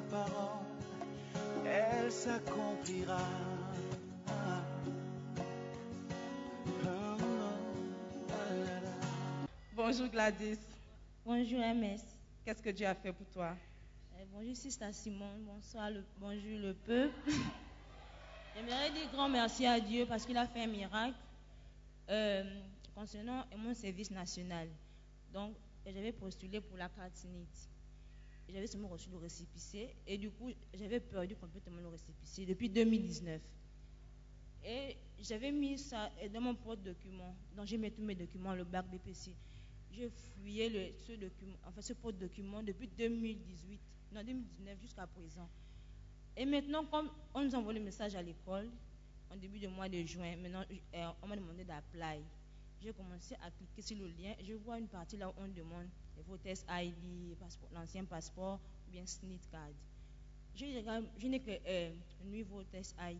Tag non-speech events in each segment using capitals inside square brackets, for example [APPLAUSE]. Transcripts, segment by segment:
Parole, elle s'accomplira. Bonjour Gladys. Bonjour MS. Qu'est-ce que Dieu a fait pour toi? Euh, bonjour Sister Simone. Bonsoir, le, bonjour le peuple. [LAUGHS] J'aimerais dire grand merci à Dieu parce qu'il a fait un miracle euh, concernant mon service national. Donc, j'avais postulé pour la carte SNIT. J'avais seulement reçu le récépissé et du coup, j'avais perdu complètement le récépissé depuis 2019. Et j'avais mis ça dans mon porte-document. Donc, j'ai mis tous mes documents, le bac BPC. J'ai fouillé ce document, enfin ce porte-document depuis 2018, non 2019 jusqu'à présent. Et maintenant, comme on nous envoie le message à l'école, en début du mois de juin, maintenant, euh, on m'a demandé d'apply. J'ai commencé à cliquer sur le lien. Je vois une partie là où on demande les voters ID, l'ancien passeport, ou bien SNIT card. Je, n'ai que euh, nuit voters ID.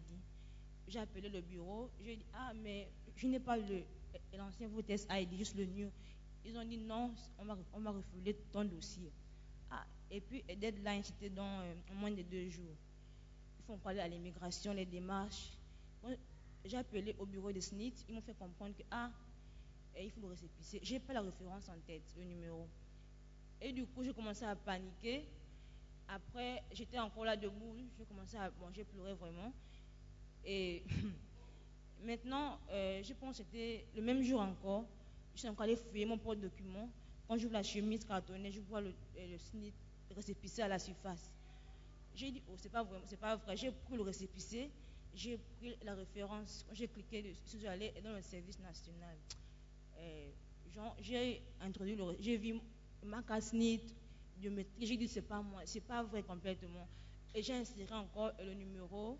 J'ai appelé le bureau. J'ai dit, ah, mais je n'ai pas euh, l'ancien voters ID, juste le new. Ils ont dit, non, on va refouler ton dossier. Ah, et puis, deadline, c'était dans euh, moins de deux jours. Il faut parler à l'immigration, les démarches. J'ai appelé au bureau de SNIT. Ils m'ont fait comprendre que, ah, eh, il faut le récépissé. Je n'ai pas la référence en tête, le numéro. Et du coup, j'ai commencé à paniquer. Après, j'étais encore là debout. J'ai commencé à. Bon, j'ai pleuré vraiment. Et [LAUGHS] maintenant, euh, je pense que c'était le même jour encore. Je suis encore allé fouiller mon porte-document. Quand j'ouvre la chemise cartonnée, je vois le, euh, le SNIT récépissé à la surface. J'ai dit, oh, c'est pas vrai, c'est pas vrai. J'ai pris le récépissé, j'ai pris la référence. Quand j'ai cliqué je allé dans le service national. Euh, j'ai introduit le, j'ai vu ma carte SNIT, biométrie. J'ai dit, c'est pas moi, c'est pas vrai complètement. Et j'ai inséré encore le numéro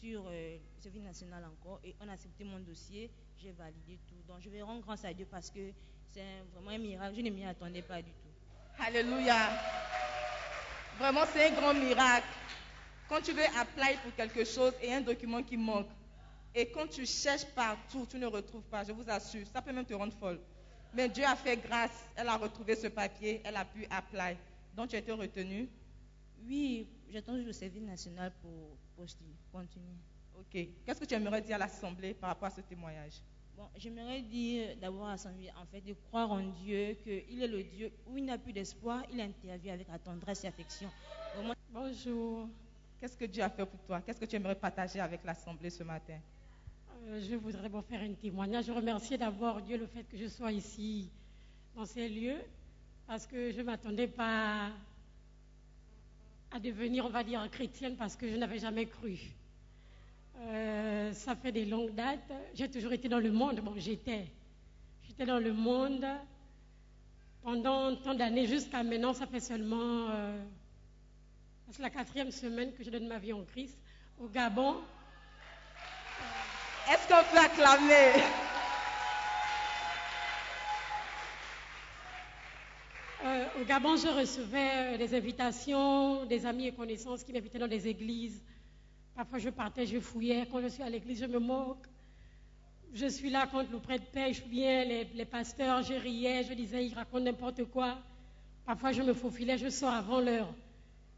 sur euh, le service national encore et on a accepté mon dossier, j'ai validé tout. Donc je vais rendre grâce à Dieu parce que c'est vraiment un miracle. Je ne m'y attendais pas du tout. Alléluia. Vraiment, c'est un grand miracle. Quand tu veux apply pour quelque chose et un document qui manque, et quand tu cherches partout, tu ne retrouves pas, je vous assure, ça peut même te rendre folle. Mais Dieu a fait grâce, elle a retrouvé ce papier, elle a pu apply. Donc tu as été retenu. Oui, j'attends juste le service national pour postuler, continuer. Ok. Qu'est-ce que tu aimerais dire à l'Assemblée par rapport à ce témoignage? Bon, j'aimerais dire d'abord à son en fait, de croire en Dieu, qu'il est le Dieu où il n'a plus d'espoir, il intervient avec la tendresse et affection. Bonjour. Qu'est-ce que Dieu a fait pour toi? Qu'est-ce que tu aimerais partager avec l'Assemblée ce matin? Je voudrais vous faire un témoignage. Je remercie d'abord Dieu le fait que je sois ici dans ces lieux parce que je ne m'attendais pas à devenir, on va dire, chrétienne parce que je n'avais jamais cru. Euh, ça fait des longues dates. J'ai toujours été dans le monde. Bon, j'étais. J'étais dans le monde pendant tant d'années jusqu'à maintenant. Ça fait seulement. euh, la quatrième semaine que je donne ma vie en Christ. Au Gabon, Est-ce qu'on peut acclamer? Euh, au Gabon, je recevais euh, des invitations, des amis et connaissances qui m'invitaient dans des églises. Parfois, je partais, je fouillais. Quand je suis à l'église, je me moque. Je suis là quand le prêtre pêche ou bien les, pasteurs, je riais, je disais, ils racontent n'importe quoi. Parfois, je me faufilais, je sors avant l'heure.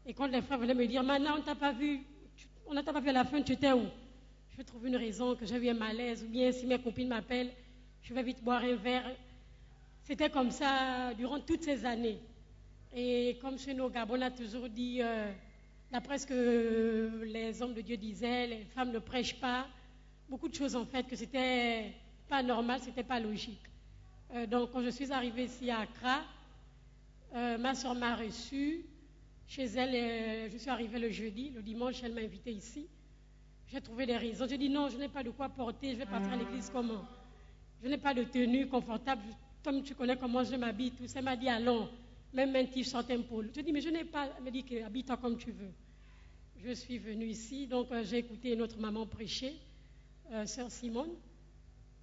Et quand les frères venaient me dire, maintenant, on t'a pas vu, on ne t'a pas vu à la fin, tu étais où? Je trouve une raison que j'ai eu un malaise, ou bien si mes copines m'appellent, je vais vite boire un verre. C'était comme ça durant toutes ces années. Et comme chez nous au Gabon, on a toujours dit, euh, d'après ce que les hommes de Dieu disaient, les femmes ne prêchent pas. Beaucoup de choses en fait, que c'était pas normal, c'était pas logique. Euh, donc quand je suis arrivée ici à Accra, euh, ma soeur m'a reçue. Chez elle, je suis arrivée le jeudi. Le dimanche, elle m'a invitée ici. J'ai trouvé des raisons. J'ai dit non, je n'ai pas de quoi porter. Je vais partir à l'église comment? Je n'ai pas de tenue confortable. Comme tu connais comment je m'habille, tout ça. Elle m'a dit allons, même un t-shirt, un pôle. Je dis mais je n'ai pas. Elle m'a dit habille-toi comme tu veux. Je suis venue ici, donc euh, j'ai écouté notre maman prêcher, euh, sœur Simone.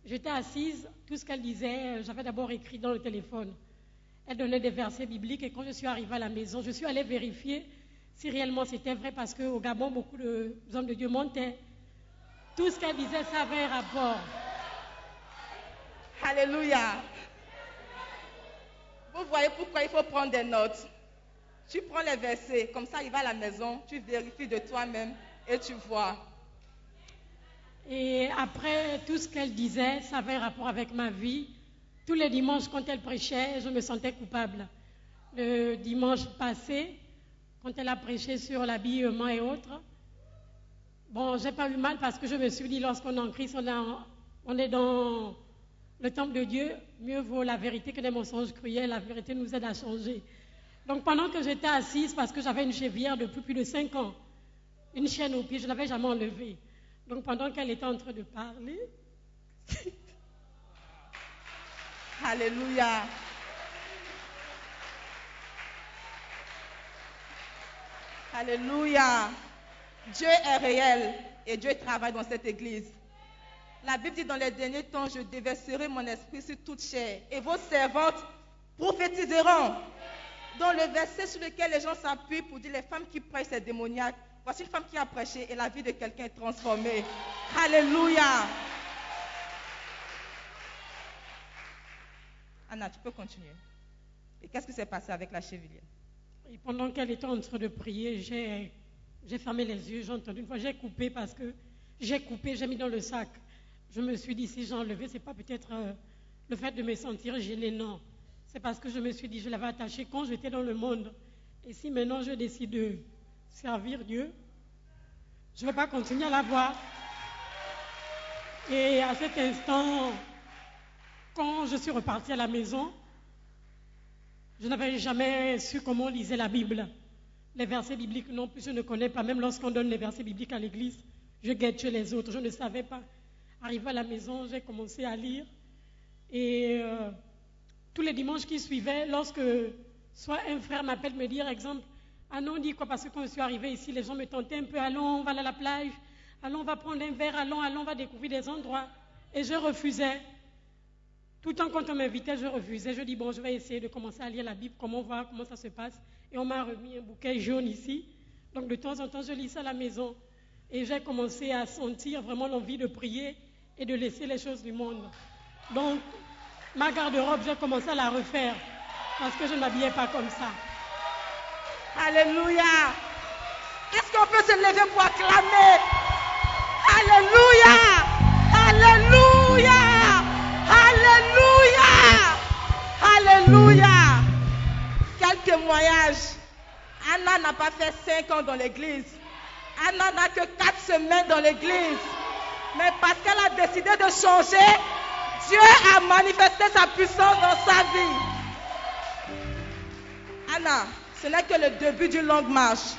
J'étais assise, tout ce qu'elle disait, euh, j'avais d'abord écrit dans le téléphone. Elle donnait des versets bibliques et quand je suis arrivée à la maison, je suis allée vérifier si réellement c'était vrai parce qu'au Gabon, beaucoup de hommes de Dieu montaient. Tout ce qu'elle disait, ça avait un rapport. Alléluia. Vous voyez pourquoi il faut prendre des notes. Tu prends les versets, comme ça, il va à la maison, tu vérifies de toi-même et tu vois. Et après, tout ce qu'elle disait, ça avait un rapport avec ma vie. Tous les dimanches, quand elle prêchait, je me sentais coupable. Le dimanche passé, quand elle a prêché sur l'habillement et autres, bon, j'ai pas eu mal parce que je me suis dit, lorsqu'on est en Christ, on, est dans le temple de Dieu, mieux vaut la vérité que des mensonges cruels. La vérité nous aide à changer. Donc pendant que j'étais assise, parce que j'avais une chevrière depuis plus de cinq ans, une chaîne au pied, je ne l'avais jamais enlevée. Donc pendant qu'elle était en train de parler, [LAUGHS] Alléluia. Alléluia. Dieu est réel et Dieu travaille dans cette église. La Bible dit dans les derniers temps, je déverserai mon esprit sur toute chair et vos servantes prophétiseront. Dans le verset sur lequel les gens s'appuient pour dire les femmes qui prêchent c'est démoniaque. Voici une femme qui a prêché et la vie de quelqu'un est transformée. Alléluia. Anna, tu peux continuer. Et qu'est-ce qui s'est passé avec la chevalière et pendant qu'elle était en train de prier, j'ai, fermé les yeux, j'ai entendu une fois, j'ai coupé parce que j'ai coupé, j'ai mis dans le sac. Je me suis dit, si j'ai enlevé, c'est pas peut-être euh, le fait de me sentir gênée, non. C'est parce que je me suis dit, je l'avais attaché quand j'étais dans le monde. Et si maintenant je décide de servir Dieu, je ne vais pas continuer à la voir. Et à cet instant, quand je suis repartie à la maison, je n'avais jamais su comment on lisait la Bible. Les versets bibliques non plus, je ne connais pas. Même lorsqu'on donne les versets bibliques à l'église, je guette chez les autres. Je ne savais pas. Arrivé à la maison, j'ai commencé à lire. Et euh, tous les dimanches qui suivaient, lorsque soit un frère m'appelle me dire, exemple, ah non, on dit quoi Parce que quand je suis arrivée ici, les gens me tentaient un peu, allons, on va aller à la plage, allons, on va prendre un verre, allons, allons, on va découvrir des endroits. Et je refusais. Tout temps, quand on m'invitait, je refusais. Je dis, bon, je vais essayer de commencer à lire la Bible, comment voir, comment ça se passe. Et on m'a remis un bouquet jaune ici. Donc, de temps en temps, je lis ça à la maison. Et j'ai commencé à sentir vraiment l'envie de prier et de laisser les choses du monde. Donc, ma garde-robe, j'ai commencé à la refaire parce que je ne m'habillais pas comme ça. Alléluia. Est-ce qu'on peut se lever pour acclamer? Alléluia. Alléluia. Alléluia. Quel témoignage. Anna n'a pas fait cinq ans dans l'église. Anna n'a que quatre semaines dans l'église. Mais parce qu'elle a décidé de changer, Dieu a manifesté sa puissance dans sa vie. Anna, ce n'est que le début d'une longue marche.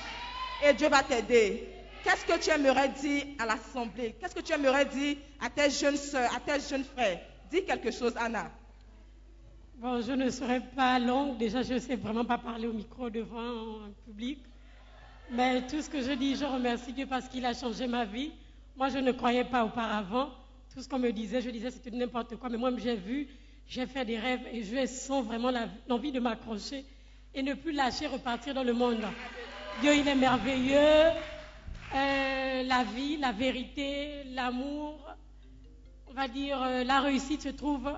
Et Dieu va t'aider. Qu'est-ce que tu aimerais dire à l'assemblée? Qu'est-ce que tu aimerais dire à tes jeunes soeurs, à tes jeunes frères? Dis quelque chose, Anna. Bon, je ne serai pas longue. Déjà, je ne sais vraiment pas parler au micro devant un public. Mais tout ce que je dis, je remercie Dieu parce qu'il a changé ma vie. Moi, je ne croyais pas auparavant. Tout ce qu'on me disait, je disais c'était n'importe quoi. Mais moi, j'ai vu, j'ai fait des rêves et je sens vraiment l'envie de m'accrocher et ne plus lâcher, repartir dans le monde. Dieu, il est merveilleux. Euh, la vie, la vérité, l'amour, on va dire euh, la réussite se trouve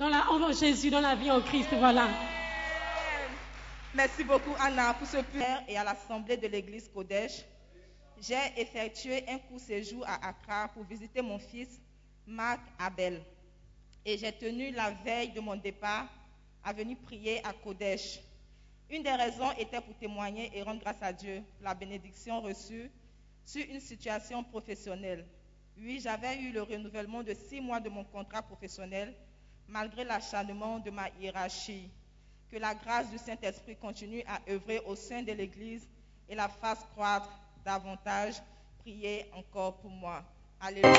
dans la, en Jésus, dans la vie en Christ. Voilà. Merci beaucoup, Anna, pour ce prière et à l'assemblée de l'église Kodesh. J'ai effectué un court séjour à Accra pour visiter mon fils, Marc Abel. et j'ai tenu la veille de mon départ à venir prier à Kodesh. Une des raisons était pour témoigner et rendre grâce à Dieu la bénédiction reçue sur une situation professionnelle. Oui, j'avais eu le renouvellement de six mois de mon contrat professionnel malgré l'acharnement de ma hiérarchie. Que la grâce du Saint-Esprit continue à œuvrer au sein de l'Église et la fasse croître davantage. Priez encore pour moi. Alléluia.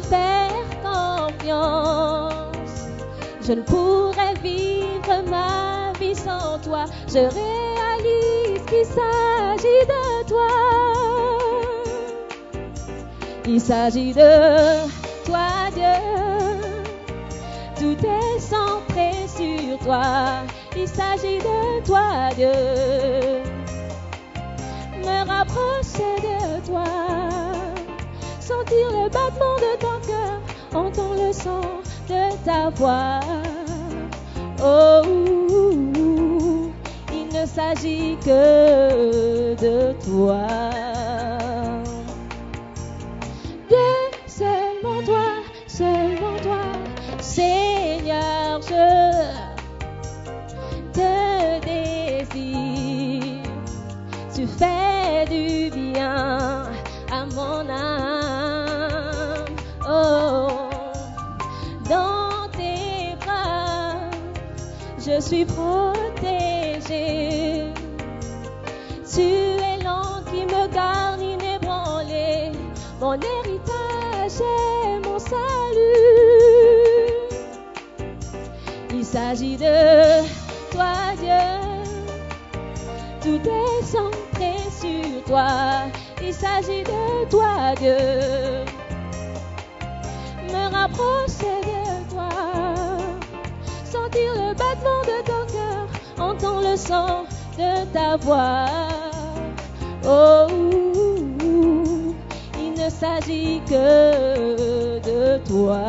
Faire confiance. Je ne pourrais vivre ma vie sans toi. Je réalise qu'il s'agit de toi. Il s'agit de toi, Dieu. Tout est centré sur toi. Il s'agit de toi, Dieu. Me rapprocher de toi. Sentir le battement de ta voix. Oh, il ne s'agit que de toi. Suis protégée. Tu es l'ange qui me garde inébranlé. Mon héritage est mon salut. Il s'agit de toi, Dieu. Tout est centré sur toi. Il s'agit de toi, Dieu. Me rapprocher le son de ta voix. Oh, il ne s'agit que de toi.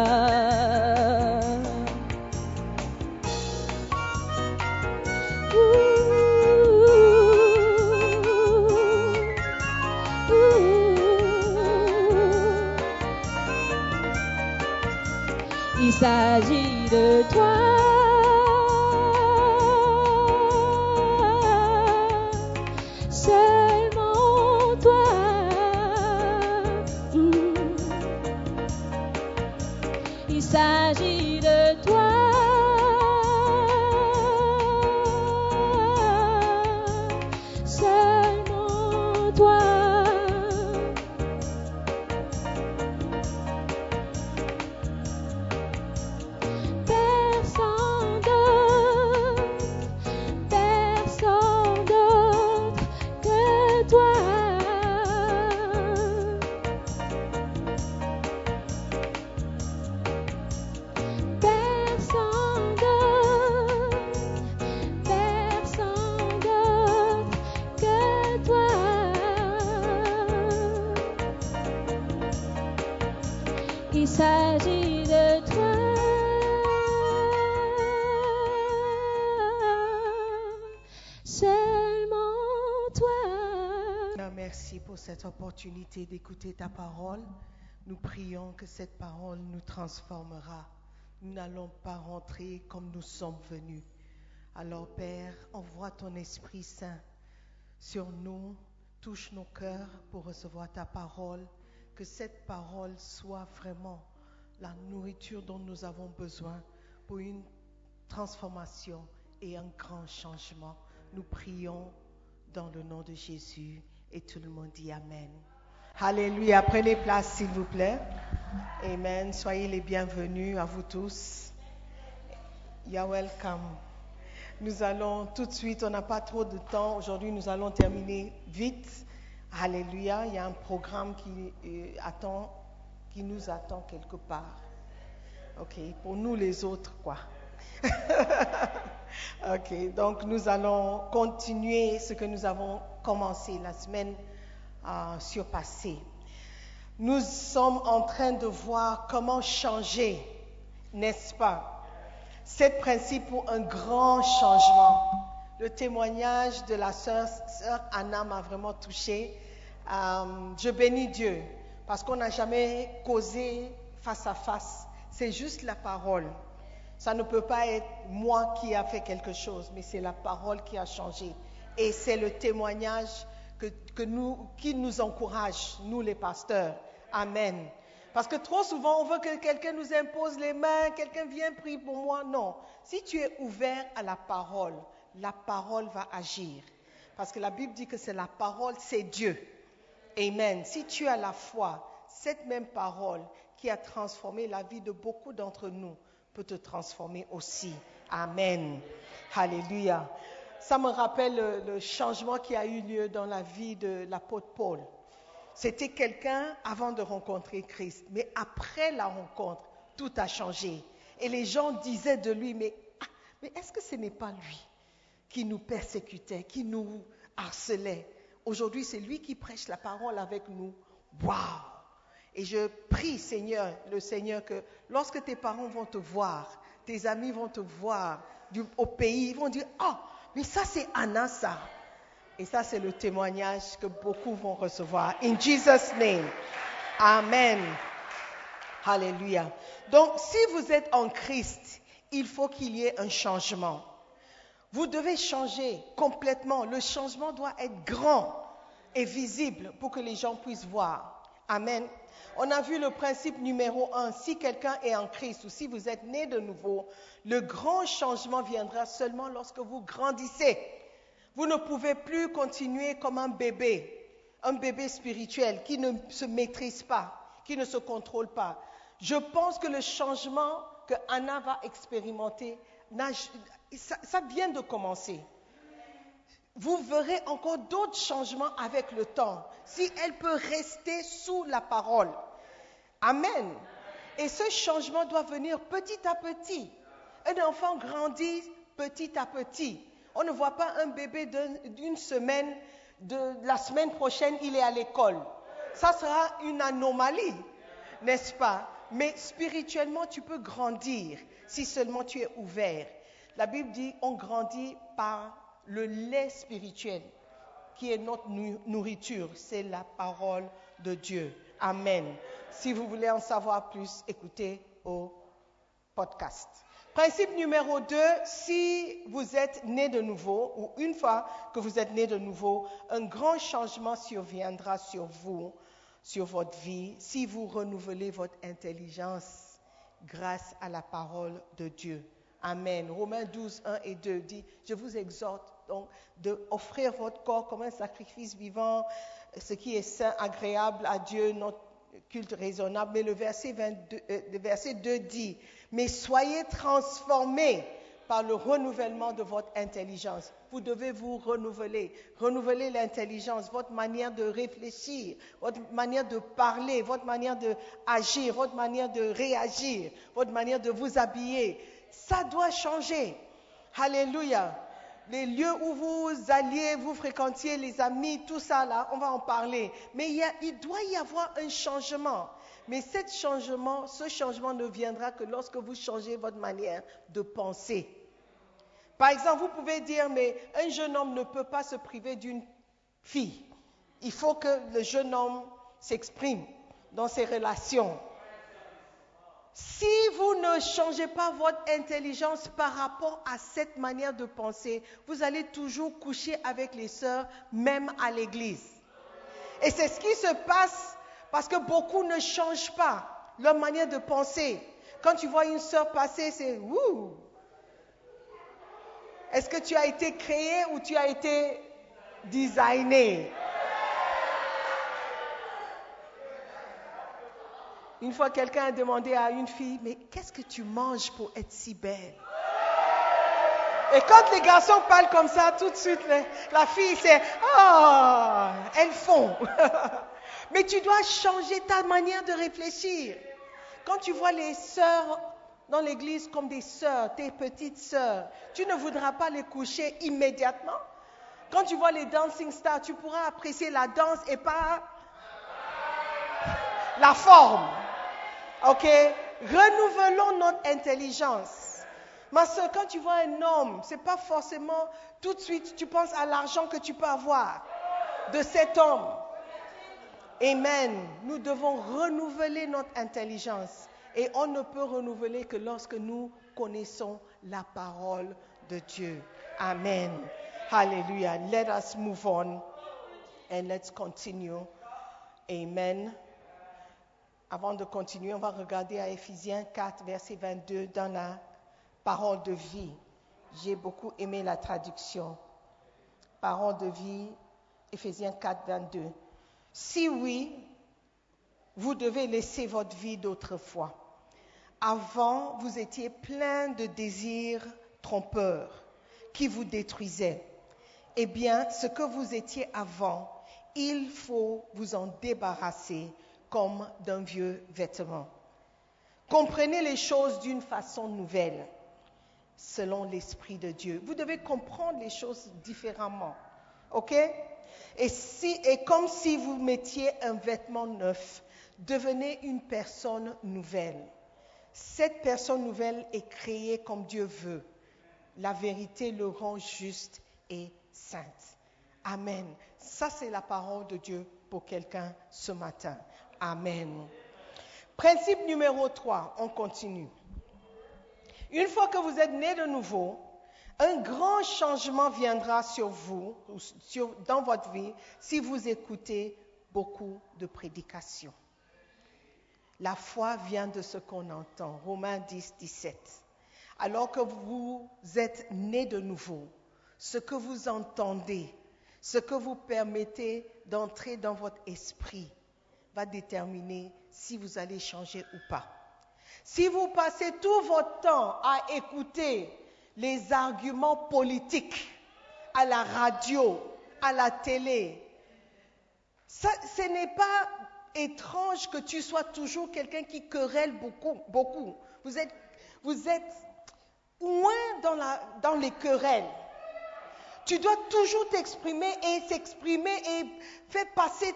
Il s'agit de toi. Il cette opportunité d'écouter ta parole. Nous prions que cette parole nous transformera. Nous n'allons pas rentrer comme nous sommes venus. Alors Père, envoie ton Esprit Saint sur nous, touche nos cœurs pour recevoir ta parole. Que cette parole soit vraiment la nourriture dont nous avons besoin pour une transformation et un grand changement. Nous prions dans le nom de Jésus et tout le monde dit Amen. Alléluia. Prenez place s'il vous plaît. Amen. Soyez les bienvenus à vous tous. You're welcome. Nous allons tout de suite, on n'a pas trop de temps. Aujourd'hui, nous allons terminer vite. Alléluia. Il y a un programme qui, euh, attend, qui nous attend quelque part. Ok, pour nous les autres, quoi. [LAUGHS] ok, donc nous allons continuer ce que nous avons commencé la semaine euh, surpassée. Nous sommes en train de voir comment changer, n'est-ce pas? Cet principe pour un grand changement. Le témoignage de la sœur, sœur Anna m'a vraiment touchée. Euh, je bénis Dieu parce qu'on n'a jamais causé face à face. C'est juste la parole. Ça ne peut pas être moi qui a fait quelque chose, mais c'est la parole qui a changé. Et c'est le témoignage qui nous encourage, nous les pasteurs. Amen. Parce que trop souvent, on veut que quelqu'un nous impose les mains, quelqu'un vienne prier pour moi. Non. Si tu es ouvert à la parole, la parole va agir. Parce que la Bible dit que c'est la parole, c'est Dieu. Amen. Si tu as la foi, cette même parole qui a transformé la vie de beaucoup d'entre nous peut te transformer aussi. Amen. Alléluia. Ça me rappelle le, changement qui a eu lieu dans la vie de l'apôtre Paul. C'était quelqu'un avant de rencontrer Christ, mais après la rencontre, tout a changé. Et les gens disaient de lui, mais, ah, mais est-ce que ce n'est pas lui qui nous persécutait, qui nous harcelait? Aujourd'hui, c'est lui qui prêche la parole avec nous. Waouh Et je prie, Seigneur, le Seigneur, que lorsque tes parents vont te voir, tes amis vont te voir au pays, ils vont dire, oh, mais ça c'est Anna. Et ça, c'est le témoignage que beaucoup vont recevoir. In Jesus' name. Amen. Alléluia. Donc, si vous êtes en Christ, il faut qu'il y ait un changement. Vous devez changer complètement. Le changement doit être grand et visible pour que les gens puissent voir. Amen. On a vu le principe numéro un. Si quelqu'un est en Christ ou si vous êtes né de nouveau, le grand changement viendra seulement lorsque vous grandissez. Vous ne pouvez plus continuer comme un bébé, un bébé spirituel qui ne se maîtrise pas, qui ne se contrôle pas. Je pense que le changement que Anna va expérimenter, ça, ça vient de commencer. Vous verrez encore d'autres changements avec le temps, si elle peut rester sous la parole. Amen. Et ce changement doit venir petit à petit. Un enfant grandit petit à petit. On ne voit pas un bébé d'une semaine, de la semaine prochaine, il est à l'école. Ça sera une anomalie, n'est-ce pas? Mais spirituellement, tu peux grandir si seulement tu es ouvert. La Bible dit, on grandit par le lait spirituel, qui est notre nourriture. C'est la parole de Dieu. Amen. Si vous voulez en savoir plus, écoutez au podcast. Principe numéro 2, si vous êtes né de nouveau, ou une fois que vous êtes né de nouveau, un grand changement surviendra sur vous, sur votre vie, si vous renouvelez votre intelligence grâce à la parole de Dieu. Amen. Romains 12, 1 et 2 dit, je vous exhorte donc d'offrir votre corps comme un sacrifice vivant, ce qui est saint, agréable à Dieu, notre culte raisonnable. Mais le verset, 22, euh, verset 2 dit, mais soyez transformés par le renouvellement de votre intelligence. Vous devez vous renouveler, renouveler l'intelligence, votre manière de réfléchir, votre manière de parler, votre manière d'agir, votre manière de réagir, votre manière de vous habiller. Ça doit changer. Alléluia. Les lieux où vous alliez, vous fréquentiez, les amis, tout ça on va en parler. Mais il, doit y avoir un changement. Mais ce changement ne viendra que lorsque vous changez votre manière de penser. Par exemple, vous pouvez dire, mais un jeune homme ne peut pas se priver d'une fille. Il faut que le jeune homme s'exprime dans ses relations. Si vous ne changez pas votre intelligence par rapport à cette manière de penser, vous allez toujours coucher avec les sœurs, même à l'église. Et c'est ce qui se passe parce que beaucoup ne changent pas leur manière de penser. Quand tu vois une sœur passer, c'est ouh. Est-ce que tu as été créé ou tu as été designé Une fois, quelqu'un a demandé à une fille, mais qu'est-ce que tu manges pour être si belle? Et quand les garçons parlent comme ça, tout de suite, la fille, c'est, oh, elles font. [LAUGHS] Mais tu dois changer ta manière de réfléchir. Quand tu vois les sœurs dans l'église comme des sœurs, tes petites sœurs. Tu ne voudras pas les coucher immédiatement. Quand tu vois les dancing stars, tu pourras apprécier la danse et pas la forme. OK? Renouvelons notre intelligence. Ma soeur, quand tu vois un homme, ce n'est pas forcément tout de suite, tu penses à l'argent que tu peux avoir de cet homme. Amen. Nous devons renouveler notre intelligence. Et on ne peut renouveler que lorsque nous connaissons la parole de Dieu. Amen. Hallelujah. Let us move on and let's continue. Amen. Avant de continuer, on va regarder à Ephésiens 4, verset 22 dans la parole de vie. J'ai beaucoup aimé la traduction. Parole de vie, Ephésiens 4, 22. Si oui, vous devez laisser votre vie d'autrefois. Avant, vous étiez plein de désirs trompeurs qui vous détruisaient. Eh bien, ce que vous étiez avant, il faut vous en débarrasser comme d'un vieux vêtement. Comprenez les choses d'une façon nouvelle, selon l'Esprit de Dieu. Vous devez comprendre les choses différemment. OK? Et, et comme si vous mettiez un vêtement neuf, devenez une personne nouvelle. Cette personne nouvelle est créée comme Dieu veut. La vérité le rend juste et sainte. Amen. Ça, c'est la parole de Dieu pour quelqu'un ce matin. Amen. Principe numéro 3, on continue. Une fois que vous êtes né de nouveau, un grand changement viendra sur vous, dans votre vie, si vous écoutez beaucoup de prédications. La foi vient de ce qu'on entend. Romains 10, 17. Alors que vous êtes né de nouveau, ce que vous entendez, ce que vous permettez d'entrer dans votre esprit va déterminer si vous allez changer ou pas. Si vous passez tout votre temps à écouter les arguments politiques à la radio, à la télé, ce n'est pas étrange que tu sois toujours quelqu'un qui querelle beaucoup. beaucoup. Vous êtes, vous êtes loin dans, la, dans les querelles. Tu dois toujours t'exprimer et s'exprimer et faire passer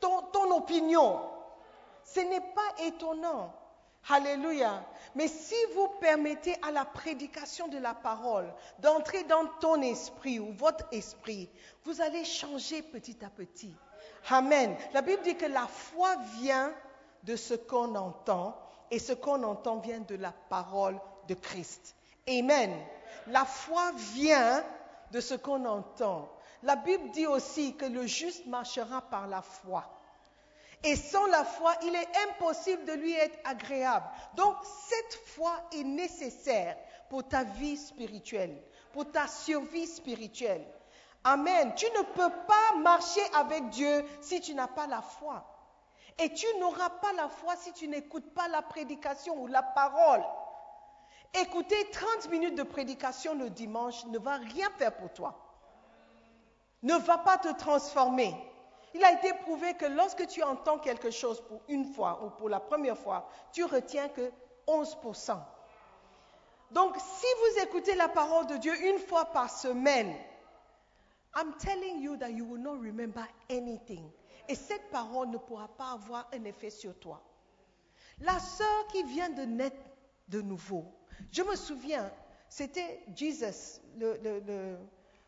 ton, opinion. Ce n'est pas étonnant. Alléluia. Mais si vous permettez à la prédication de la parole d'entrer dans ton esprit ou votre esprit, vous allez changer petit à petit. Amen. La Bible dit que la foi vient de ce qu'on entend et ce qu'on entend vient de la parole de Christ. Amen. La foi vient de ce qu'on entend. La Bible dit aussi que le juste marchera par la foi. Et sans la foi, il est impossible de lui être agréable. Donc cette foi est nécessaire pour ta vie spirituelle, pour ta survie spirituelle. Amen. Tu ne peux pas marcher avec Dieu si tu n'as pas la foi. Et tu n'auras pas la foi si tu n'écoutes pas la prédication ou la parole. Écouter 30 minutes de prédication le dimanche ne va rien faire pour toi. Ne va pas te transformer. Il a été prouvé que lorsque tu entends quelque chose pour une fois ou pour la première fois, tu retiens que 11%. Donc, si vous écoutez la parole de Dieu une fois par semaine, I'm telling you that you will not remember anything. Et cette parole ne pourra pas avoir un effet sur toi. La sœur qui vient de naître de nouveau, je me souviens, c'était Jesus, le,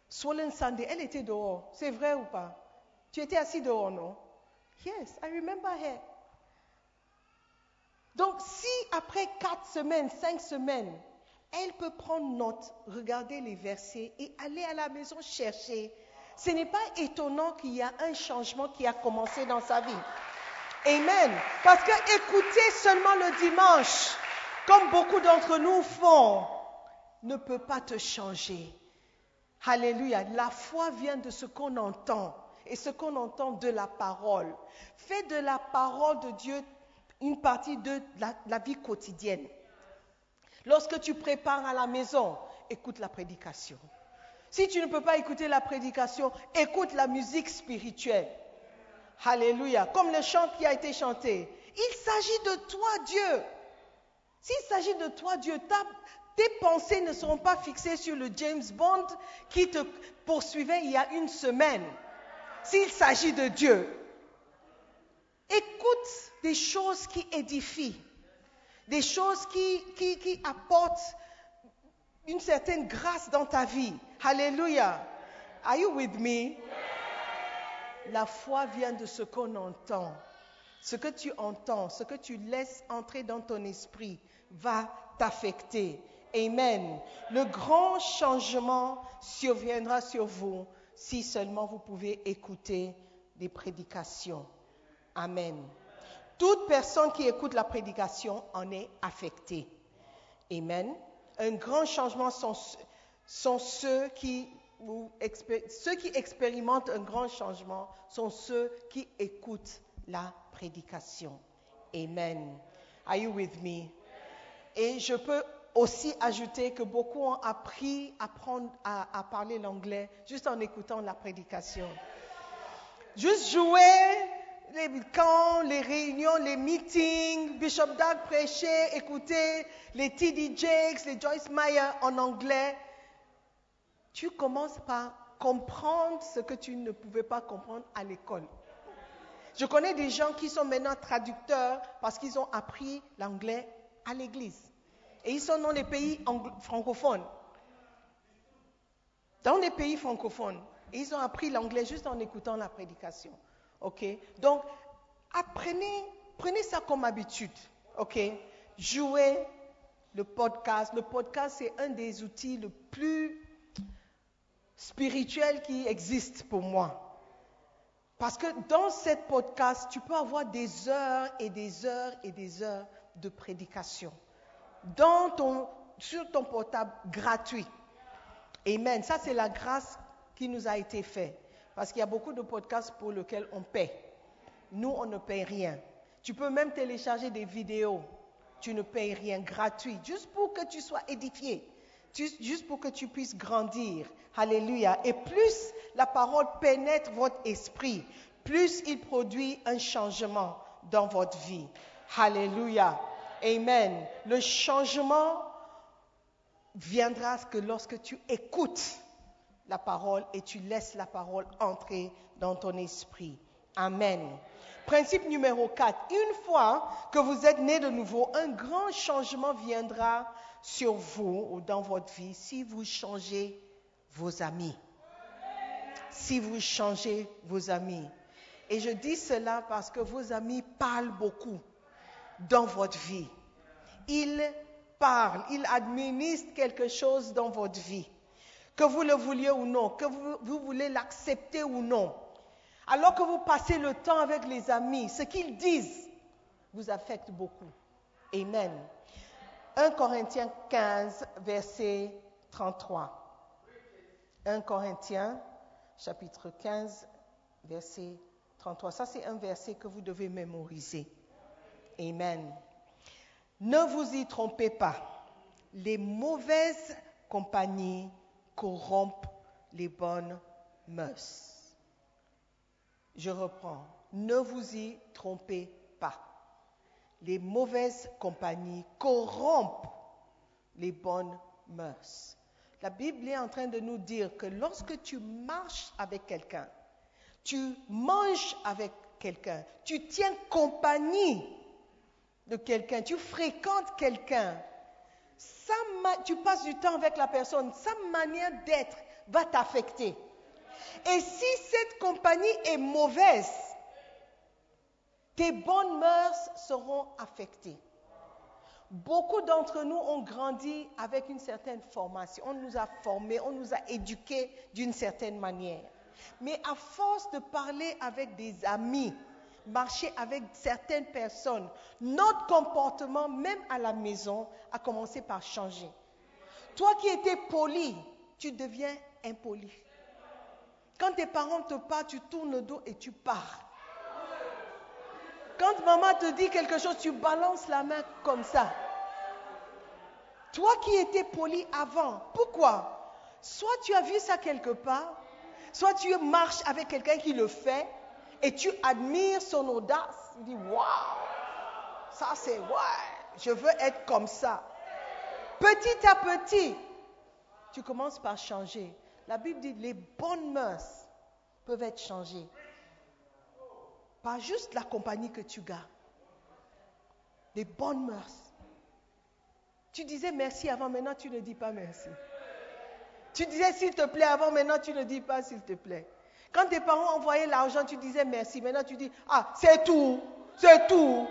Swollen Sunday, elle était dehors. C'est vrai ou pas? Tu étais assis dehors, non? Yes, I remember her. Donc, si après quatre semaines, cinq semaines, elle peut prendre note, regarder les versets et aller à la maison chercher, ce n'est pas étonnant qu'il y a un changement qui a commencé dans sa vie. Amen. Parce que écouter seulement le dimanche, comme beaucoup d'entre nous font, ne peut pas te changer. Alléluia. La foi vient de ce qu'on entend et ce qu'on entend de la parole. Fais de la parole de Dieu une partie de la, vie quotidienne. Lorsque tu prépares à la maison, écoute la prédication. Si tu ne peux pas écouter la prédication, écoute la musique spirituelle. Alléluia. Comme le chant qui a été chanté. Il s'agit de toi, Dieu. S'il s'agit de toi, Dieu, ta- tes pensées ne seront pas fixées sur le James Bond qui te poursuivait il y a une semaine. S'il s'agit de Dieu, écoute des choses qui édifient, des choses qui, apportent une certaine grâce dans ta vie. Alléluia. Are you with me? La foi vient de ce qu'on entend. Ce que tu entends, ce que tu laisses entrer dans ton esprit va t'affecter. Amen. Le grand changement surviendra sur vous si seulement vous pouvez écouter des prédications. Amen. Toute personne qui écoute la prédication en est affectée. Amen. Un grand changement sont, ceux qui expérimentent un grand changement sont ceux qui écoutent la prédication. Amen. Are you with me? Et je peux aussi ajouter que beaucoup ont appris à, parler l'anglais juste en écoutant la prédication. Juste jouer les camps, les réunions, les meetings, Bishop Doug prêchait, écouter les T.D. Jakes, les Joyce Meyer en anglais. Tu commences par comprendre ce que tu ne pouvais pas comprendre à l'école. Je connais des gens qui sont maintenant traducteurs parce qu'ils ont appris l'anglais à l'église. Et ils sont dans les pays francophones. Dans les pays francophones. Et ils ont appris l'anglais juste en écoutant la prédication. Donc, apprenez, prenez ça comme habitude. OK? Jouez le podcast. Le podcast, c'est un des outils le plus spirituel qui existe pour moi. Parce que dans cette podcast, tu peux avoir des heures et des heures et des heures de prédication. Dans ton, sur ton portable gratuit. Amen. Ça, c'est la grâce qui nous a été faite. Parce qu'il y a beaucoup de podcasts pour lesquels on paie. Nous, on ne paye rien. Tu peux même télécharger des vidéos. Tu ne payes rien gratuit. Juste pour que tu sois édifié. Juste pour que tu puisses grandir. Alléluia. Et plus la parole pénètre votre esprit, plus il produit un changement dans votre vie. Alléluia. Amen. Le changement viendra que lorsque tu écoutes la parole et tu laisses la parole entrer dans ton esprit. Amen. Principe numéro 4. Une fois que vous êtes né de nouveau, un grand changement viendra sur vous ou dans votre vie si vous changez vos amis. Si vous changez vos amis. Et je dis cela parce que vos amis parlent beaucoup dans votre vie. Ils parlent, ils administrent quelque chose dans votre vie. Que vous le vouliez ou non, que vous, vous voulez l'accepter ou non. Alors que vous passez le temps avec les amis, ce qu'ils disent vous affecte beaucoup. Amen. 1 Corinthiens 15, verset 33. 1 Corinthiens, chapitre 15, verset 33. Ça, c'est un verset que vous devez mémoriser. Amen. Ne vous y trompez pas. Les mauvaises compagnies corrompent les bonnes mœurs. Je reprends. Ne vous y trompez pas. Les mauvaises compagnies corrompent les bonnes mœurs. La Bible est en train de nous dire que lorsque tu marches avec quelqu'un, tu manges avec quelqu'un, tu tiens compagnie de quelqu'un, tu fréquentes quelqu'un, tu passes du temps avec la personne, sa manière d'être va t'affecter. Et si cette compagnie est mauvaise, tes bonnes mœurs seront affectées. Beaucoup d'entre nous ont grandi avec une certaine formation. On nous a formés, on nous a éduqués d'une certaine manière. Mais à force de parler avec des amis, marcher avec certaines personnes, notre comportement, même à la maison, a commencé par changer. Toi qui étais poli, tu deviens impoli. Quand tes parents te parlent, tu tournes le dos et tu pars. Quand maman te dit quelque chose, tu balances la main comme ça. Toi qui étais poli avant, pourquoi? Soit tu as vu ça quelque part, soit tu marches avec quelqu'un qui le fait et tu admires son audace. Tu dis, waouh, ça c'est ouais, je veux être comme ça. Petit à petit, tu commences par changer. La Bible dit les bonnes mœurs peuvent être changées. Pas juste la compagnie que tu gardes. Les bonnes mœurs. Tu disais merci avant, maintenant tu ne dis pas merci. Tu disais s'il te plaît avant, maintenant tu ne dis pas s'il te plaît. Quand tes parents envoyaient l'argent, tu disais merci. Maintenant tu dis, ah, c'est tout, c'est tout.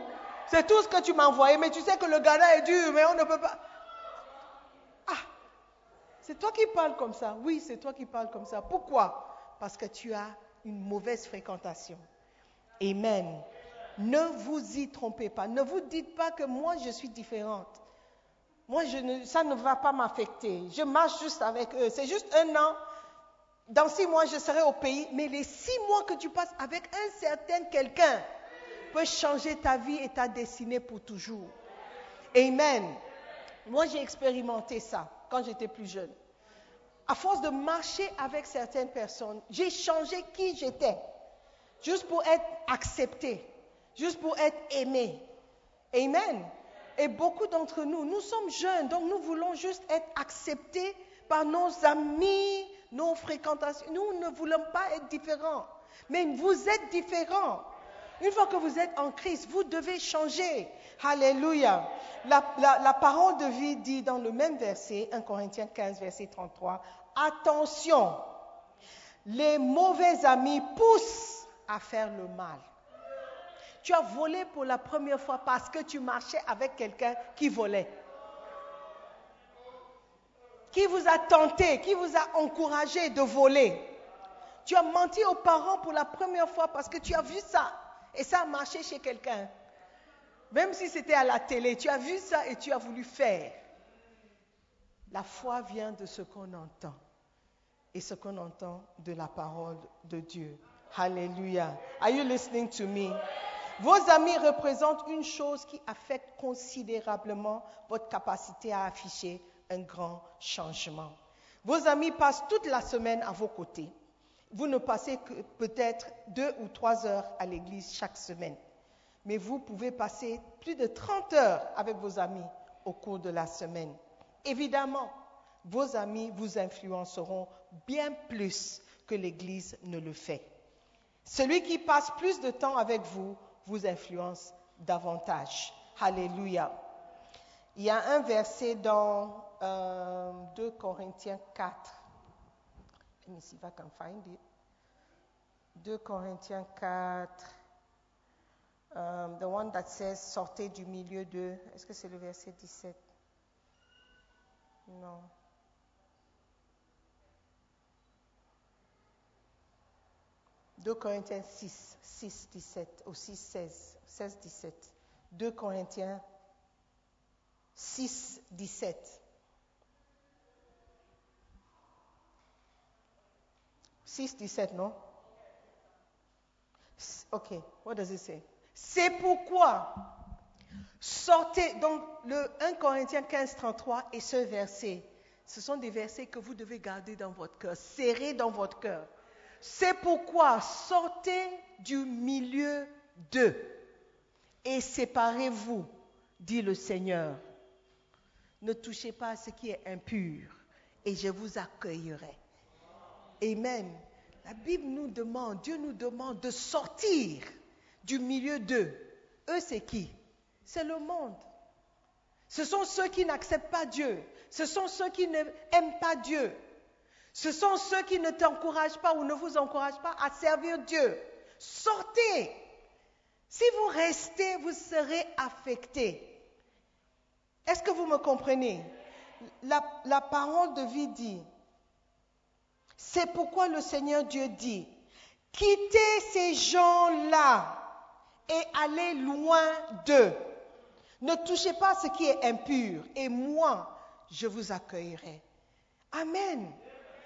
C'est tout ce que tu m'as envoyé, mais tu sais que le Ghana est dur, mais on ne peut pas. Ah, c'est toi qui parles comme ça. Oui, c'est toi qui parles comme ça. Pourquoi? Parce que tu as une mauvaise fréquentation. Amen. Ne vous y trompez pas. Ne vous dites pas que moi, je suis différente. Moi, je ne, ça ne va pas m'affecter. Je marche juste avec eux. C'est juste un an. Dans six mois, je serai au pays. Mais les six mois que tu passes avec un certain quelqu'un peut changer ta vie et ta destinée pour toujours. Amen. Moi, j'ai expérimenté ça quand j'étais plus jeune. À force de marcher avec certaines personnes, j'ai changé qui j'étais. Juste pour être accepté. Juste pour être aimé. Amen. Et beaucoup d'entre nous, nous sommes jeunes, donc nous voulons juste être acceptés par nos amis, nos fréquentations. Nous ne voulons pas être différents. Mais vous êtes différents. Une fois que vous êtes en Christ, vous devez changer. Alléluia. La, la, parole de vie dit dans le même verset, 1 Corinthiens 15, verset 33, attention, les mauvais amis poussent à faire le mal. Tu as volé pour la première fois parce que tu marchais avec quelqu'un qui volait. Qui vous a tenté, qui vous a encouragé de voler? Tu as menti aux parents pour la première fois parce que tu as vu ça et ça a marché chez quelqu'un. Même si c'était à la télé, tu as vu ça et tu as voulu faire. La foi vient de ce qu'on entend et ce qu'on entend de la parole de Dieu. Hallelujah. Are you listening to me? Vos amis représentent une chose qui affecte considérablement votre capacité à afficher un grand changement. Vos amis passent toute la semaine à vos côtés. Vous ne passez que peut-être deux ou trois heures à l'église chaque semaine. Mais vous pouvez passer plus de 30 heures avec vos amis au cours de la semaine. Évidemment, vos amis vous influenceront bien plus que l'Église ne le fait. Celui qui passe plus de temps avec vous vous influence davantage. Alléluia. Il y a un verset dans 2 euh, Corinthiens 4. Let me see if I can find it. 2 Corinthiens 4. Um, the one that says sortez du milieu de. Est-ce que c'est le verset 17? Non. 2 Corinthiens 6, 6, 17, ou 6, 16, 16, 17. 2 Corinthiens 6, 17. 6, 17, non? Ok, what does it say? C'est pourquoi sortez, donc le 1 Corinthiens 15, 33 et ce verset, ce sont des versets que vous devez garder dans votre cœur, serrer dans votre cœur. C'est pourquoi sortez du milieu d'eux et séparez-vous, dit le Seigneur. Ne touchez pas à ce qui est impur et je vous accueillerai. Amen. La Bible nous demande, Dieu nous demande de sortir du milieu d'eux. Eux, c'est qui? C'est le monde. Ce sont ceux qui n'acceptent pas Dieu. Ce sont ceux qui n'aiment pas Dieu. Ce sont ceux qui ne t'encouragent pas ou ne vous encouragent pas à servir Dieu. Sortez. Si vous restez, vous serez affectés. Est-ce que vous me comprenez? La, parole de vie dit, c'est pourquoi le Seigneur Dieu dit, quittez ces gens-là et allez loin d'eux. Ne touchez pas ce qui est impur et moi, je vous accueillerai. Amen.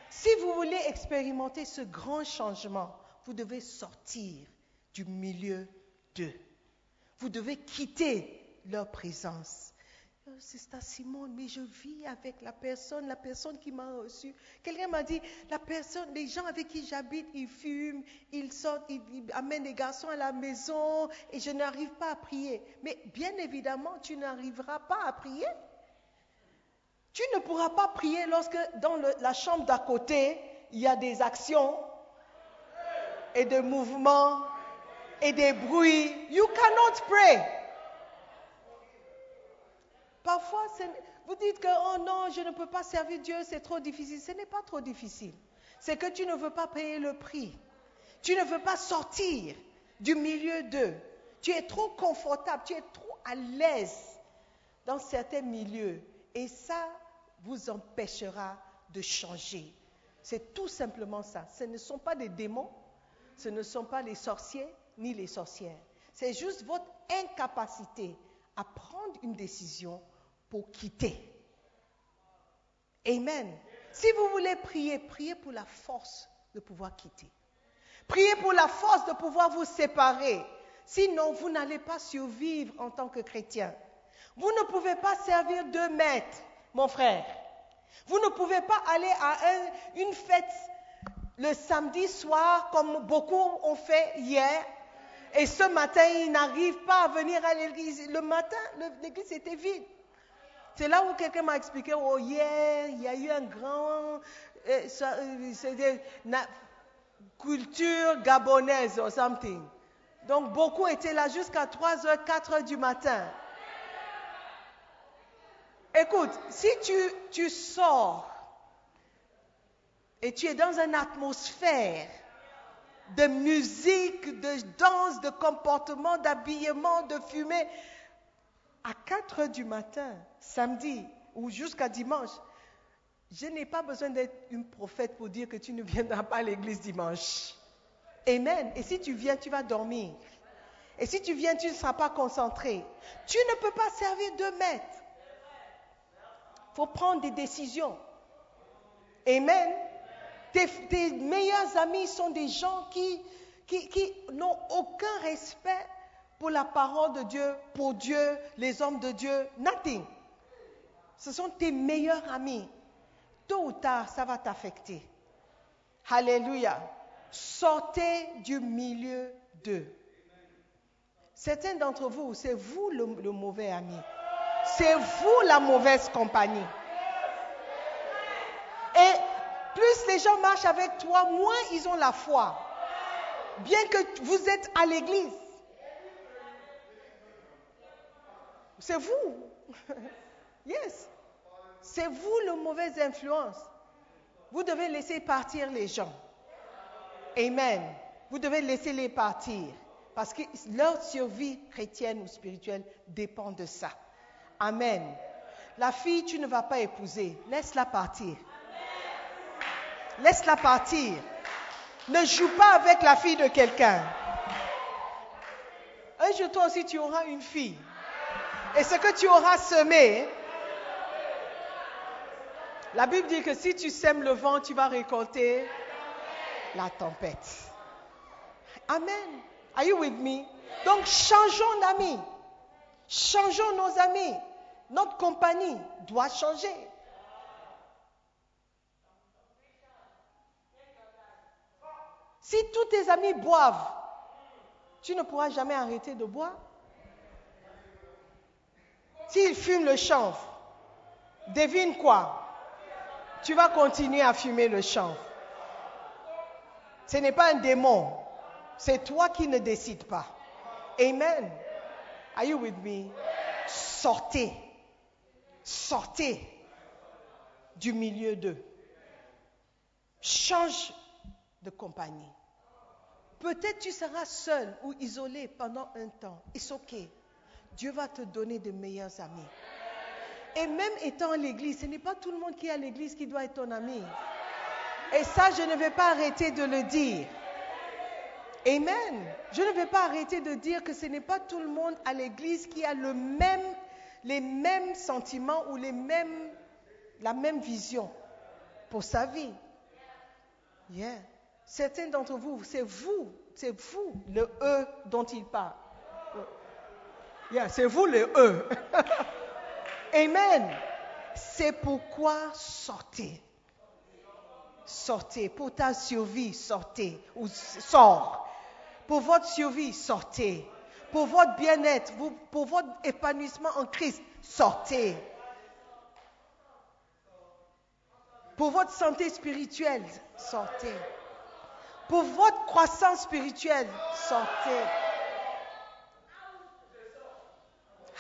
Si vous voulez expérimenter ce grand changement, vous devez sortir du milieu d'eux. Vous devez quitter leur présence. Euh, Sister Simone, mais je vis avec la personne, la personne qui m'a reçu. Quelqu'un m'a dit, la personne, les gens avec qui j'habite, ils fument, ils sortent, ils, amènent des garçons à la maison et je n'arrive pas à prier. Mais bien évidemment, tu n'arriveras pas à prier. Tu ne pourras pas prier lorsque dans la chambre d'à côté, il y a des actions et des mouvements et des bruits. You cannot pray. Parfois, vous dites que, oh non, je ne peux pas servir Dieu, c'est trop difficile. Ce n'est pas trop difficile. C'est que tu ne veux pas payer le prix. Tu ne veux pas sortir du milieu d'eux. Tu es trop confortable, tu es trop à l'aise dans certains milieux. Et ça vous empêchera de changer. C'est tout simplement ça. Ce ne sont pas des démons, ce ne sont pas les sorciers ni les sorcières. C'est juste votre incapacité à prendre une décision pour quitter. Amen. Si vous voulez prier, priez pour la force de pouvoir quitter. Priez pour la force de pouvoir vous séparer. Sinon, vous n'allez pas survivre en tant que chrétien. Vous ne pouvez pas servir deux maîtres, mon frère. Vous ne pouvez pas aller à un- une fête le samedi soir comme beaucoup ont fait hier. Et ce matin, ils n'arrivent pas à venir à l'église. Le matin, l'église était vide. C'est là où quelqu'un m'a expliqué, oh hier, il y a eu un grand, euh, euh, culture gabonaise or something. Donc beaucoup étaient là jusqu'à 3h, 4h du matin. Écoute, si tu, tu sors et tu es dans une atmosphère de musique, de danse, de comportement, d'habillement, de fumée, à 4 heures du matin, samedi ou jusqu'à dimanche, je n'ai pas besoin d'être une prophète pour dire que tu ne viendras pas à l'église dimanche. Amen. Et si tu viens, tu vas dormir. Et si tu viens, tu ne seras pas concentré. Tu ne peux pas servir deux maîtres. Il faut prendre des décisions. Amen. Tes, tes meilleurs amis sont des gens qui, qui, qui n'ont aucun respect pour la parole de Dieu, pour Dieu, les hommes de Dieu. Nothing. Ce sont tes meilleurs amis. Tôt ou tard, ça va t'affecter. Alléluia. Sortez du milieu d'eux. Certains d'entre vous, c'est vous le, le mauvais ami. C'est vous la mauvaise compagnie. Et plus les gens marchent avec toi, moins ils ont la foi. Bien que vous êtes à l'église. C'est vous. [LAUGHS] Yes. C'est vous le mauvaise influence. Vous devez laisser partir les gens. Amen. Vous devez laisser les partir. Parce que leur survie chrétienne ou spirituelle dépend de ça. Amen. La fille, tu ne vas pas épouser. Laisse-la partir. Laisse-la partir. Ne joue pas avec la fille de quelqu'un. Un jour, toi aussi, tu auras une fille. Et ce que tu auras semé, la Bible dit que si tu sèmes le vent, tu vas récolter la tempête. Amen. Are you with me? Donc, changeons d'amis. Changeons nos amis. Notre compagnie doit changer. Si tous tes amis boivent, tu ne pourras jamais arrêter de boire. S'ils fument le chanvre, devine quoi? Tu vas continuer à fumer le chanvre. Ce n'est pas un démon, c'est toi qui ne décides pas. Amen. Are you with me? Sortez. Sortez du milieu d'eux. Change de compagnie. Peut-être tu seras seul ou isolé pendant un temps. It's ok. Dieu va te donner de meilleurs amis. Et même étant à l'église, ce n'est pas tout le monde qui est à l'église qui doit être ton ami. Et ça, je ne vais pas arrêter de le dire. Amen. Je ne vais pas arrêter de dire que ce n'est pas tout le monde à l'église qui a le même, les mêmes sentiments ou les mêmes, la même vision pour sa vie. Yeah. Certains d'entre vous, c'est vous, c'est vous le E dont il parle. C'est vous le E. [LAUGHS] Amen. C'est pourquoi sortez. Sortez. Pour ta survie, sortez. Ou sors. Pour votre survie, sortez. Pour votre bien-être, pour votre épanouissement en Christ, sortez. Pour votre santé spirituelle, sortez. Pour votre croissance spirituelle, sortez.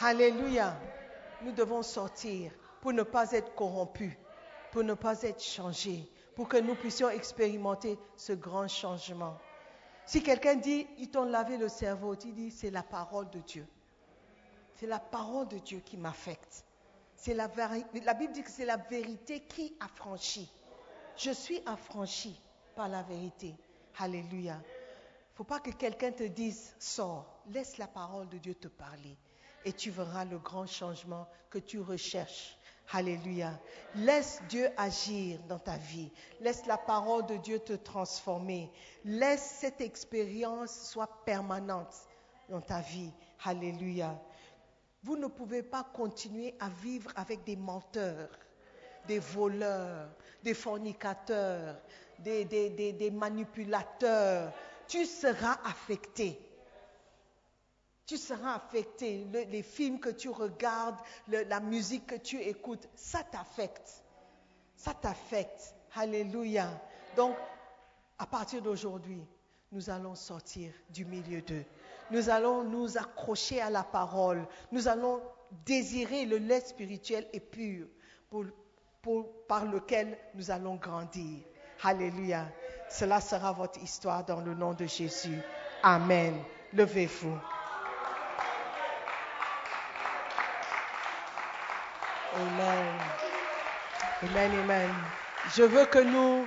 Alléluia. Nous devons sortir pour ne pas être corrompus, pour ne pas être changés, pour que nous puissions expérimenter ce grand changement. Si quelqu'un dit, ils t'ont lavé le cerveau, tu dis, c'est la parole de Dieu. C'est la parole de Dieu qui m'affecte. C'est la, la Bible dit que c'est la vérité qui affranchit. Je suis affranchi par la vérité. Alléluia. Il ne faut pas que quelqu'un te dise, sors, laisse la parole de Dieu te parler et tu verras le grand changement que tu recherches. Alléluia. Laisse Dieu agir dans ta vie. Laisse la parole de Dieu te transformer. Laisse cette expérience soit permanente dans ta vie. Alléluia. Vous ne pouvez pas continuer à vivre avec des menteurs, des voleurs, des fornicateurs, des, des- manipulateurs. Tu seras affecté. Tu seras affecté. Le- les films que tu regardes, la musique que tu écoutes, ça t'affecte. Ça t'affecte. Alléluia. Donc, à partir d'aujourd'hui, nous allons sortir du milieu d'eux. Nous allons nous accrocher à la parole. Nous allons désirer le lait spirituel et pur par lequel nous allons grandir. Alléluia. Cela sera votre histoire dans le nom de Jésus. Amen. Levez-vous. Amen. Amen, amen. Je veux que nous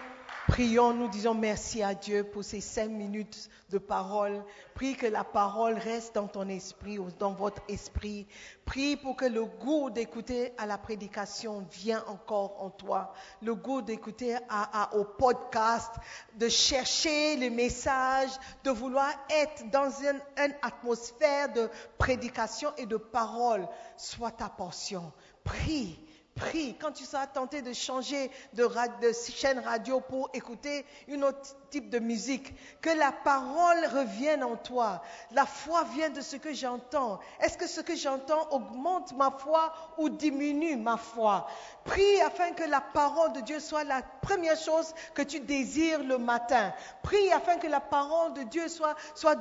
prions, nous disons merci à Dieu pour ces cinq minutes de parole. Prie que la parole reste dans ton esprit ou dans votre esprit. Prie pour que le goût d'écouter à la prédication vienne encore en toi. Le goût d'écouter à- au podcast, de chercher les messages, de vouloir être dans une, une atmosphère de prédication et de parole. Soit ta portion. Prie. Prie. Quand tu seras tenté de changer de, chaîne radio pour écouter une autre type de musique, que la parole revienne en toi. La foi vient de ce que j'entends. Est-ce que ce que j'entends augmente ma foi ou diminue ma foi? Prie afin que la parole de Dieu soit la première chose que tu désires le matin. Prie afin que la parole de Dieu soit, soit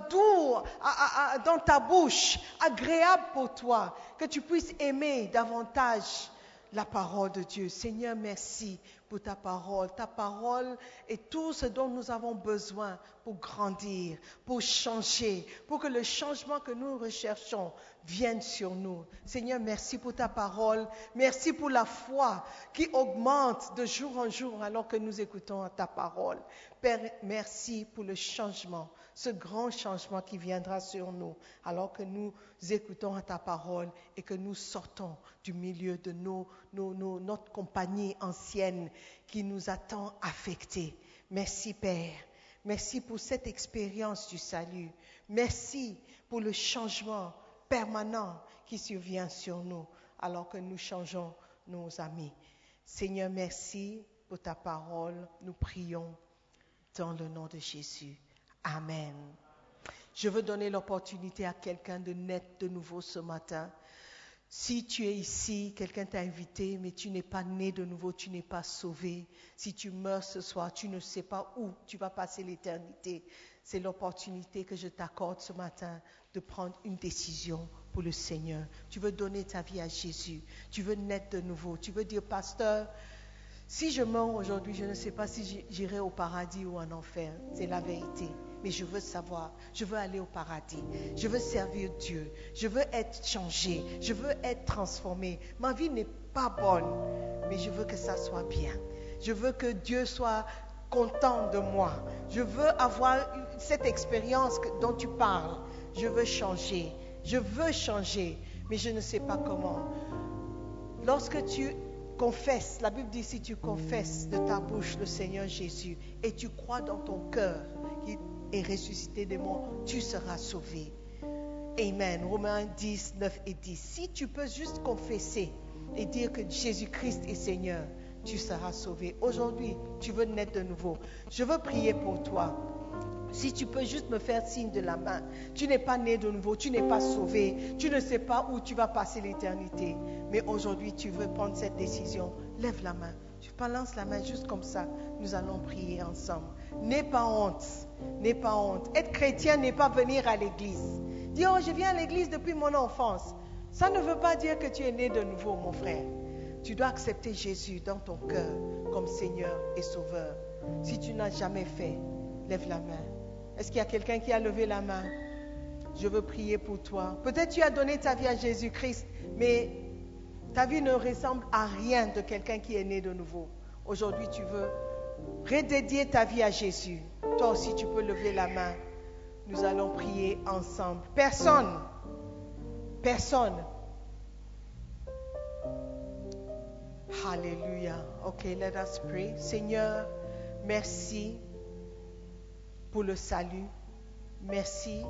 à- dans ta bouche, agréable pour toi, que tu puisses aimer davantage la parole de Dieu. Seigneur, merci pour ta parole. Ta parole est tout ce dont nous avons besoin pour grandir, pour changer, pour que le changement que nous recherchons vienne sur nous. Seigneur, merci pour ta parole. Merci pour la foi qui augmente de jour en jour alors que nous écoutons ta parole. Père, merci pour le changement, ce grand changement qui viendra sur nous alors que nous écoutons ta parole et que nous sortons du milieu de notre compagnie ancienne qui nous attend affectés. Merci Père. Merci pour cette expérience du salut. Merci pour le changement permanent qui survient sur nous alors que nous changeons nos amis. Seigneur, merci pour ta parole. Nous prions dans le nom de Jésus. Amen. Je veux donner l'opportunité à quelqu'un de naître de nouveau ce matin. Si tu es ici, quelqu'un t'a invité, mais tu n'es pas né de nouveau, tu n'es pas sauvé. Si tu meurs ce soir, tu ne sais pas où tu vas passer l'éternité. C'est l'opportunité que je t'accorde ce matin de prendre une décision pour le Seigneur. Tu veux donner ta vie à Jésus. Tu veux naître de nouveau. Tu veux dire, pasteur, si je meurs aujourd'hui, je ne sais pas si j'irai au paradis ou en enfer. C'est la vérité. Mais je veux savoir, je veux aller au paradis. Je veux servir Dieu. Je veux être changé. Je veux être transformé. Ma vie n'est pas bonne, mais je veux que ça soit bien. Je veux que Dieu soit content de moi. Je veux avoir cette expérience dont tu parles. Je veux changer. Je veux changer, mais je ne sais pas comment. Lorsque tu confesses, la Bible dit si tu confesses de ta bouche le Seigneur Jésus et tu crois dans ton cœur qu'il est ressuscité des morts, tu seras sauvé. Amen. Romains 10, 9 et 10. Si tu peux juste confesser et dire que Jésus-Christ est Seigneur, tu seras sauvé. Aujourd'hui, tu veux naître de nouveau. Je veux prier pour toi. Si tu peux juste me faire signe de la main, tu n'es pas né de nouveau, tu n'es pas sauvé, tu ne sais pas où tu vas passer l'éternité. Mais aujourd'hui, tu veux prendre cette décision. Lève la main. Tu balances la main juste comme ça. Nous allons prier ensemble. N'aie pas honte. N'aie pas honte. Être chrétien n'est pas venir à l'église. Dire, oh, je viens à l'église depuis mon enfance. Ça ne veut pas dire que tu es né de nouveau, mon frère. Tu dois accepter Jésus dans ton cœur comme Seigneur et Sauveur. Si tu n'as jamais fait, lève la main. Est-ce qu'il y a quelqu'un qui a levé la main? Je veux prier pour toi. Peut-être tu as donné ta vie à Jésus-Christ, mais ta vie ne ressemble à rien de quelqu'un qui est né de nouveau. Aujourd'hui, tu veux redédier ta vie à Jésus. Toi aussi, tu peux lever la main. Nous allons prier ensemble. Personne, personne. Alléluia. Ok, let us pray. Seigneur, merci pour le salut. Merci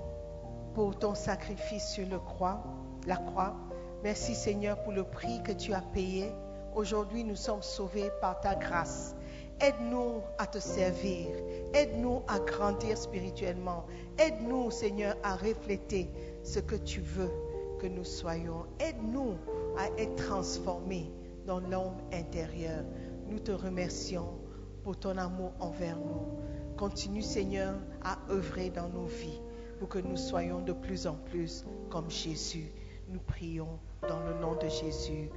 pour ton sacrifice sur croix, la croix. Merci Seigneur pour le prix que tu as payé. Aujourd'hui, nous sommes sauvés par ta grâce. Aide-nous à te servir. Aide-nous à grandir spirituellement. Aide-nous, Seigneur, à refléter ce que tu veux que nous soyons. Aide-nous à être transformés dans l'homme intérieur. Nous te remercions pour ton amour envers nous. Continue, Seigneur, à œuvrer dans nos vies pour que nous soyons de plus en plus comme Jésus. Nous prions dans le nom de Jésus.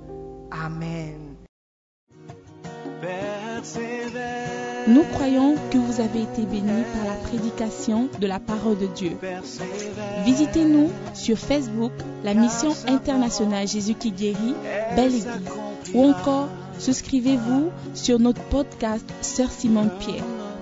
Amen. Nous croyons que vous avez été bénis par la prédication de la parole de Dieu. Visitez-nous sur Facebook, la mission internationale Jésus qui guérit, Belle Église. Ou encore, souscrivez-vous sur notre podcast Sœur Simone Pierre.